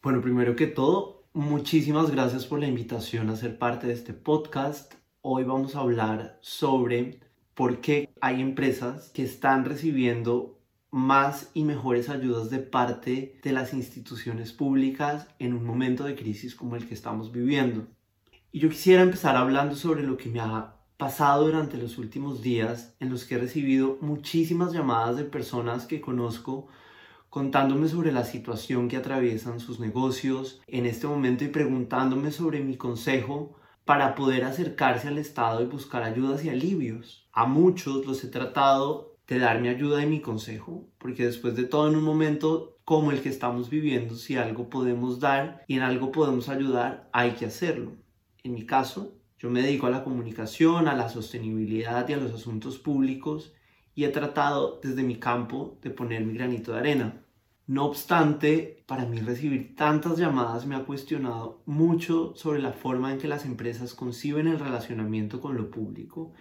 Bueno, primero que todo, muchísimas gracias por la invitación a ser parte de este podcast. Hoy vamos a hablar sobre por qué hay empresas que están recibiendo más y mejores ayudas de parte de las instituciones públicas en un momento de crisis como el que estamos viviendo. Y yo quisiera empezar hablando sobre lo que me ha pasado durante los últimos días en los que he recibido muchísimas llamadas de personas que conozco contándome sobre la situación que atraviesan sus negocios en este momento y preguntándome sobre mi consejo para poder acercarse al Estado y buscar ayudas y alivios. A muchos los he tratado de dar mi ayuda y mi consejo, porque después de todo en un momento como el que estamos viviendo, si algo podemos dar y en algo podemos ayudar, hay que hacerlo. En mi caso, yo me dedico a la comunicación, a la sostenibilidad y a los asuntos públicos y he tratado desde mi campo de poner mi granito de arena. No obstante, para mí recibir tantas llamadas me ha cuestionado mucho sobre la forma en que las empresas conciben el relacionamiento con lo público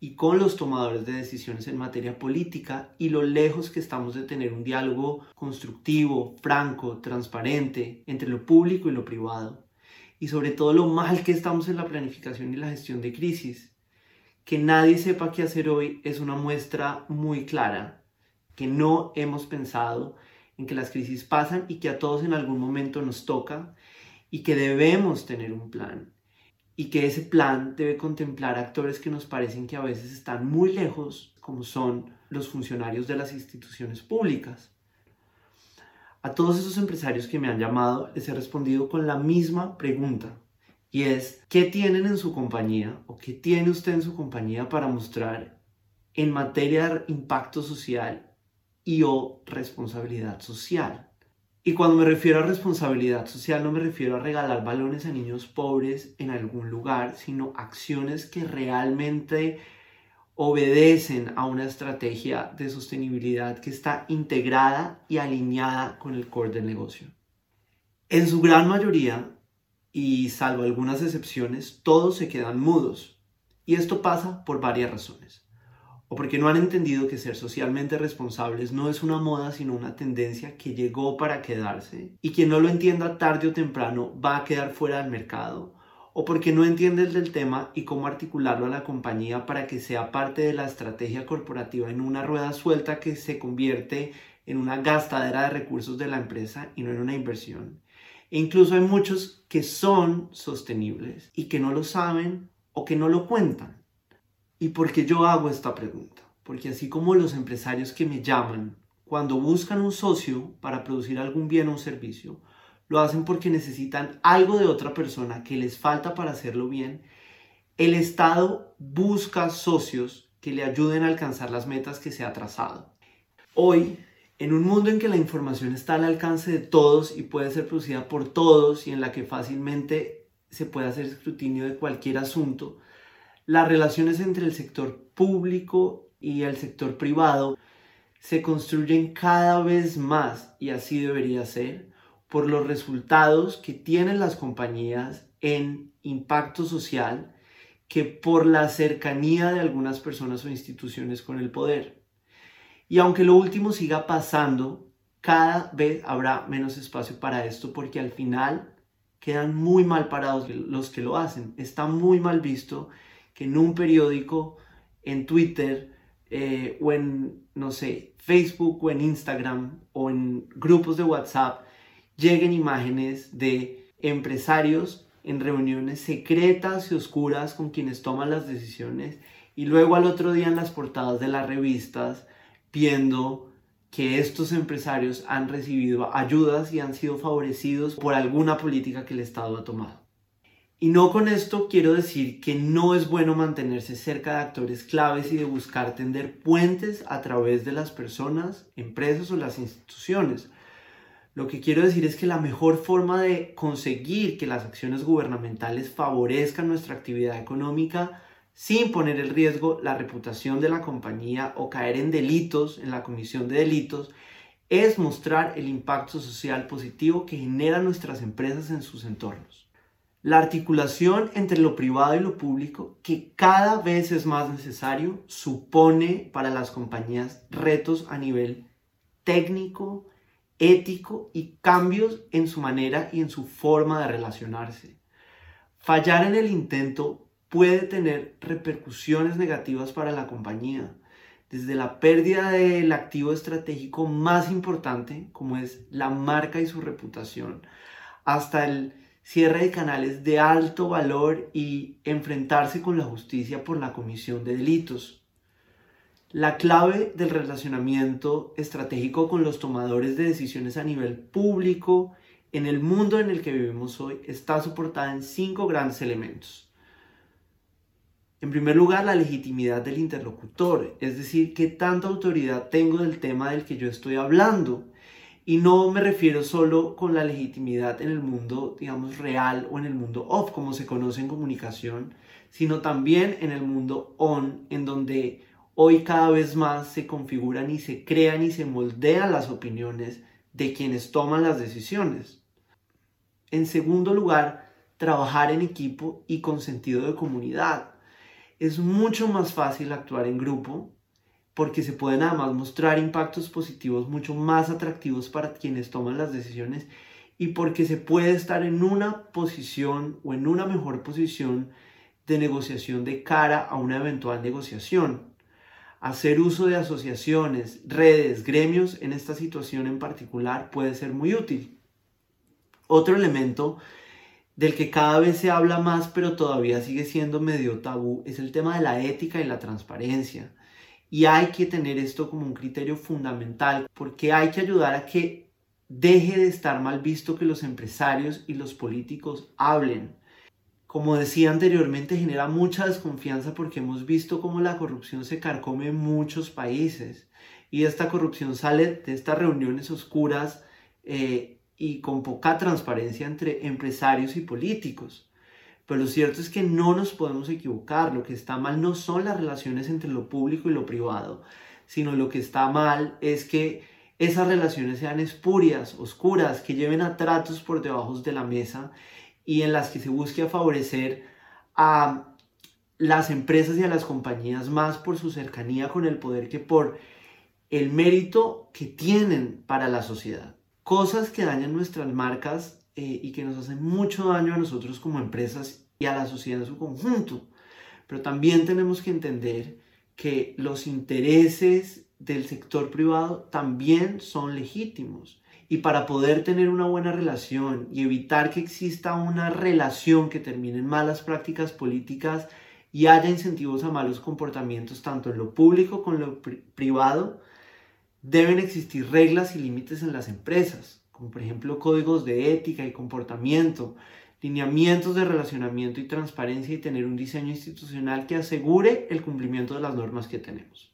y con los tomadores de decisiones en materia política y lo lejos que estamos de tener un diálogo constructivo, franco, transparente entre lo público y lo privado. Y sobre todo lo mal que estamos en la planificación y la gestión de crisis que nadie sepa qué hacer hoy es una muestra muy clara que no hemos pensado en que las crisis pasan y que a todos en algún momento nos toca y que debemos tener un plan y que ese plan debe contemplar actores que nos parecen que a veces están muy lejos, como son los funcionarios de las instituciones públicas. A todos esos empresarios que me han llamado les he respondido con la misma pregunta y es, ¿qué tienen en su compañía o qué tiene usted en su compañía para mostrar en materia de impacto social y o responsabilidad social? Y cuando me refiero a responsabilidad social no me refiero a regalar balones a niños pobres en algún lugar, sino acciones que realmente obedecen a una estrategia de sostenibilidad que está integrada y alineada con el core del negocio. En su gran mayoría, y salvo algunas excepciones, todos se quedan mudos. Y esto pasa por varias razones. O porque no han entendido que ser socialmente responsables no es una moda, sino una tendencia que llegó para quedarse. Y quien no lo entienda tarde o temprano va a quedar fuera del mercado. O porque no entiende el tema y cómo articularlo a la compañía para que sea parte de la estrategia corporativa en una rueda suelta que se convierte en una gastadera de recursos de la empresa y no en una inversión. Incluso hay muchos que son sostenibles y que no lo saben o que no lo cuentan. ¿Y por qué yo hago esta pregunta? Porque así como los empresarios que me llaman cuando buscan un socio para producir algún bien o un servicio, lo hacen porque necesitan algo de otra persona que les falta para hacerlo bien, el Estado busca socios que le ayuden a alcanzar las metas que se ha trazado. Hoy en un mundo en que la información está al alcance de todos y puede ser producida por todos y en la que fácilmente se puede hacer escrutinio de cualquier asunto, las relaciones entre el sector público y el sector privado se construyen cada vez más, y así debería ser, por los resultados que tienen las compañías en impacto social que por la cercanía de algunas personas o instituciones con el poder. Y aunque lo último siga pasando, cada vez habrá menos espacio para esto porque al final quedan muy mal parados los que lo hacen. Está muy mal visto que en un periódico, en Twitter eh, o en, no sé, Facebook o en Instagram o en grupos de WhatsApp lleguen imágenes de empresarios en reuniones secretas y oscuras con quienes toman las decisiones y luego al otro día en las portadas de las revistas viendo que estos empresarios han recibido ayudas y han sido favorecidos por alguna política que el Estado ha tomado. Y no con esto quiero decir que no es bueno mantenerse cerca de actores claves y de buscar tender puentes a través de las personas, empresas o las instituciones. Lo que quiero decir es que la mejor forma de conseguir que las acciones gubernamentales favorezcan nuestra actividad económica sin poner en riesgo la reputación de la compañía o caer en delitos, en la comisión de delitos, es mostrar el impacto social positivo que generan nuestras empresas en sus entornos. La articulación entre lo privado y lo público, que cada vez es más necesario, supone para las compañías retos a nivel técnico, ético y cambios en su manera y en su forma de relacionarse. Fallar en el intento puede tener repercusiones negativas para la compañía, desde la pérdida del activo estratégico más importante, como es la marca y su reputación, hasta el cierre de canales de alto valor y enfrentarse con la justicia por la comisión de delitos. La clave del relacionamiento estratégico con los tomadores de decisiones a nivel público en el mundo en el que vivimos hoy está soportada en cinco grandes elementos. En primer lugar, la legitimidad del interlocutor, es decir, qué tanta autoridad tengo del tema del que yo estoy hablando. Y no me refiero solo con la legitimidad en el mundo, digamos, real o en el mundo off, como se conoce en comunicación, sino también en el mundo on, en donde hoy cada vez más se configuran y se crean y se moldean las opiniones de quienes toman las decisiones. En segundo lugar, trabajar en equipo y con sentido de comunidad es mucho más fácil actuar en grupo porque se pueden además mostrar impactos positivos mucho más atractivos para quienes toman las decisiones y porque se puede estar en una posición o en una mejor posición de negociación de cara a una eventual negociación. Hacer uso de asociaciones, redes, gremios en esta situación en particular puede ser muy útil. Otro elemento del que cada vez se habla más, pero todavía sigue siendo medio tabú, es el tema de la ética y la transparencia. Y hay que tener esto como un criterio fundamental, porque hay que ayudar a que deje de estar mal visto que los empresarios y los políticos hablen. Como decía anteriormente, genera mucha desconfianza porque hemos visto cómo la corrupción se carcome en muchos países. Y esta corrupción sale de estas reuniones oscuras eh, y con poca transparencia entre empresarios y políticos. Pero lo cierto es que no nos podemos equivocar. Lo que está mal no son las relaciones entre lo público y lo privado, sino lo que está mal es que esas relaciones sean espurias, oscuras, que lleven a tratos por debajo de la mesa y en las que se busque favorecer a las empresas y a las compañías más por su cercanía con el poder que por el mérito que tienen para la sociedad cosas que dañan nuestras marcas eh, y que nos hacen mucho daño a nosotros como empresas y a la sociedad en su conjunto. Pero también tenemos que entender que los intereses del sector privado también son legítimos. Y para poder tener una buena relación y evitar que exista una relación que termine en malas prácticas políticas y haya incentivos a malos comportamientos tanto en lo público como en lo privado, Deben existir reglas y límites en las empresas, como por ejemplo códigos de ética y comportamiento, lineamientos de relacionamiento y transparencia y tener un diseño institucional que asegure el cumplimiento de las normas que tenemos.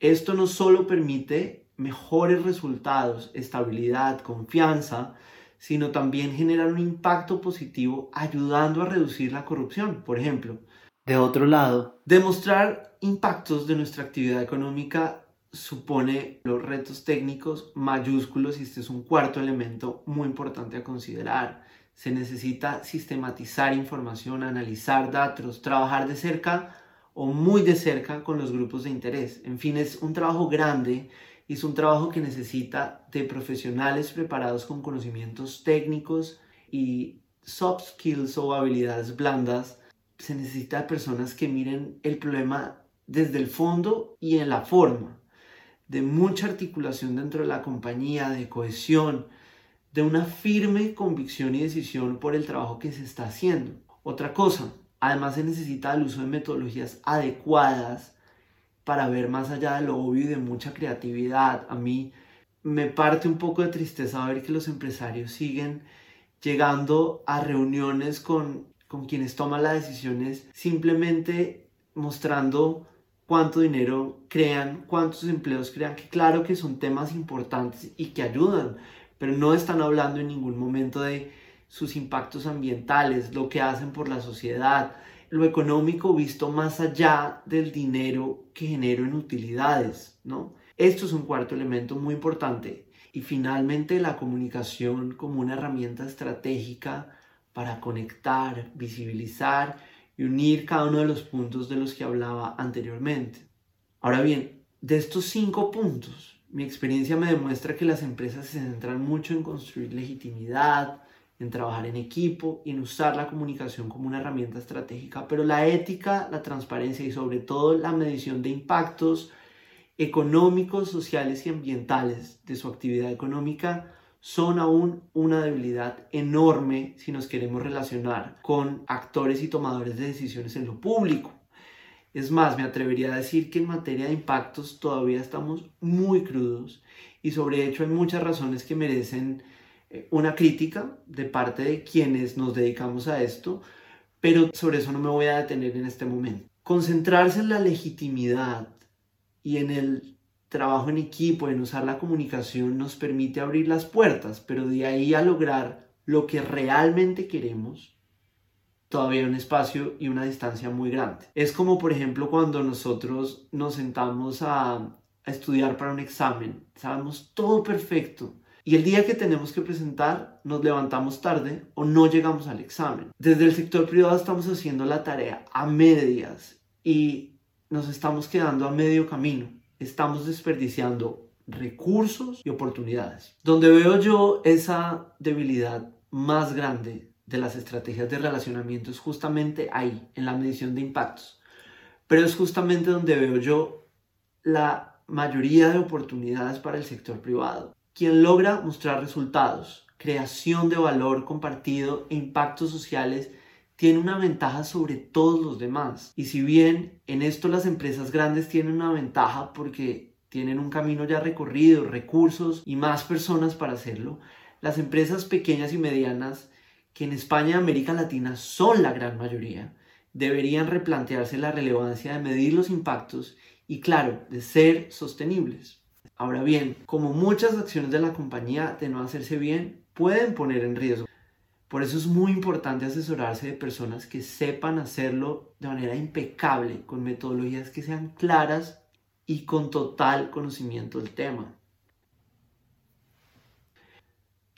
Esto no solo permite mejores resultados, estabilidad, confianza, sino también generar un impacto positivo ayudando a reducir la corrupción, por ejemplo. De otro lado, demostrar impactos de nuestra actividad económica supone los retos técnicos mayúsculos y este es un cuarto elemento muy importante a considerar. Se necesita sistematizar información, analizar datos, trabajar de cerca o muy de cerca con los grupos de interés. En fin, es un trabajo grande y es un trabajo que necesita de profesionales preparados con conocimientos técnicos y soft skills o habilidades blandas. Se necesita personas que miren el problema desde el fondo y en la forma de mucha articulación dentro de la compañía, de cohesión, de una firme convicción y decisión por el trabajo que se está haciendo. Otra cosa, además se necesita el uso de metodologías adecuadas para ver más allá de lo obvio y de mucha creatividad. A mí me parte un poco de tristeza ver que los empresarios siguen llegando a reuniones con, con quienes toman las decisiones simplemente mostrando cuánto dinero crean, cuántos empleos crean, que claro que son temas importantes y que ayudan, pero no están hablando en ningún momento de sus impactos ambientales, lo que hacen por la sociedad, lo económico visto más allá del dinero que genero en utilidades, ¿no? Esto es un cuarto elemento muy importante. Y finalmente la comunicación como una herramienta estratégica para conectar, visibilizar y unir cada uno de los puntos de los que hablaba anteriormente. Ahora bien, de estos cinco puntos, Mi experiencia me demuestra que las empresas se centran mucho en construir legitimidad, en trabajar en equipo y en usar la comunicación como una herramienta estratégica, pero la ética, la transparencia y sobre todo la medición de impactos económicos, sociales y ambientales de su actividad económica son aún una debilidad enorme si nos queremos relacionar con actores y tomadores de decisiones en lo público. Es más, me atrevería a decir que en materia de impactos todavía estamos muy crudos y sobre hecho hay muchas razones que merecen eh, una crítica de parte de quienes nos dedicamos a esto, pero sobre eso no me voy a detener en este momento. Concentrarse en la legitimidad y en el trabajo en equipo, en usar la comunicación, nos permite abrir las puertas, pero de ahí a lograr lo que realmente queremos, todavía un espacio y una distancia muy grande. Es como, por ejemplo, cuando nosotros nos sentamos a estudiar para un examen, sabemos todo perfecto, y el día que tenemos que presentar, nos levantamos tarde o no llegamos al examen. Desde el sector privado estamos haciendo la tarea a medias y nos estamos quedando a medio camino estamos desperdiciando recursos y oportunidades. Donde veo yo esa debilidad más grande de las estrategias de relacionamiento es justamente ahí, en la medición de impactos. Pero es justamente donde veo yo la mayoría de oportunidades para el sector privado. Quien logra mostrar resultados, creación de valor compartido e impactos sociales tiene una ventaja sobre todos los demás. Y si bien en esto las empresas grandes tienen una ventaja porque tienen un camino ya recorrido, recursos y más personas para hacerlo, las empresas pequeñas y medianas, que en España y América Latina son la gran mayoría, deberían replantearse la relevancia de medir los impactos y, claro, de ser sostenibles. Ahora bien, como muchas acciones de la compañía de no hacerse bien pueden poner en riesgo por eso es muy importante asesorarse de personas que sepan hacerlo de manera impecable, con metodologías que sean claras y con total conocimiento del tema.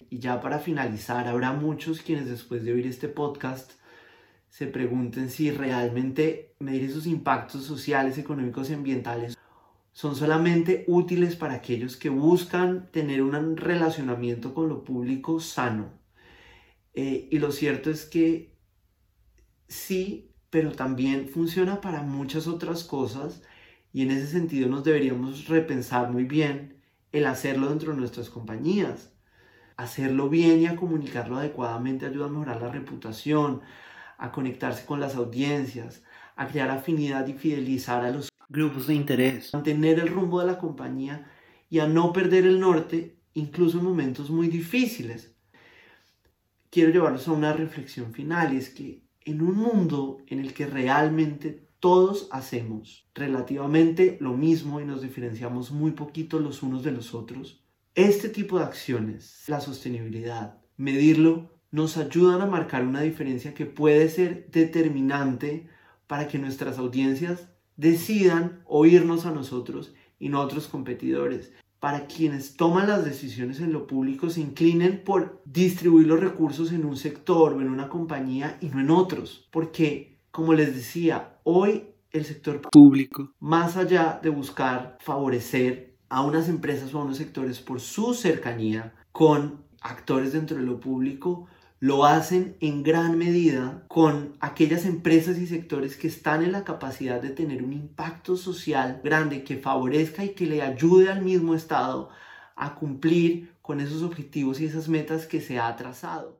Y ya para finalizar, habrá muchos quienes después de oír este podcast se pregunten si realmente medir esos impactos sociales, económicos y ambientales son solamente útiles para aquellos que buscan tener un relacionamiento con lo público sano eh, y lo cierto es que sí, pero también funciona para muchas otras cosas y en ese sentido nos deberíamos repensar muy bien el hacerlo dentro de nuestras compañías. Hacerlo bien y a comunicarlo adecuadamente ayuda a mejorar la reputación, a conectarse con las audiencias, a crear afinidad y fidelizar a los grupos de interés, mantener el rumbo de la compañía y a no perder el norte incluso en momentos muy difíciles quiero llevarlos a una reflexión final y es que en un mundo en el que realmente todos hacemos relativamente lo mismo y nos diferenciamos muy poquito los unos de los otros, este tipo de acciones, la sostenibilidad, medirlo, nos ayudan a marcar una diferencia que puede ser determinante para que nuestras audiencias decidan oírnos a nosotros y no a otros competidores para quienes toman las decisiones en lo público se inclinen por distribuir los recursos en un sector o en una compañía y no en otros. Porque, como les decía, hoy el sector público, más allá de buscar favorecer a unas empresas o a unos sectores por su cercanía con actores dentro de lo público, lo hacen en gran medida con aquellas empresas y sectores que están en la capacidad de tener un impacto social grande que favorezca y que le ayude al mismo Estado a cumplir con esos objetivos y esas metas que se ha trazado.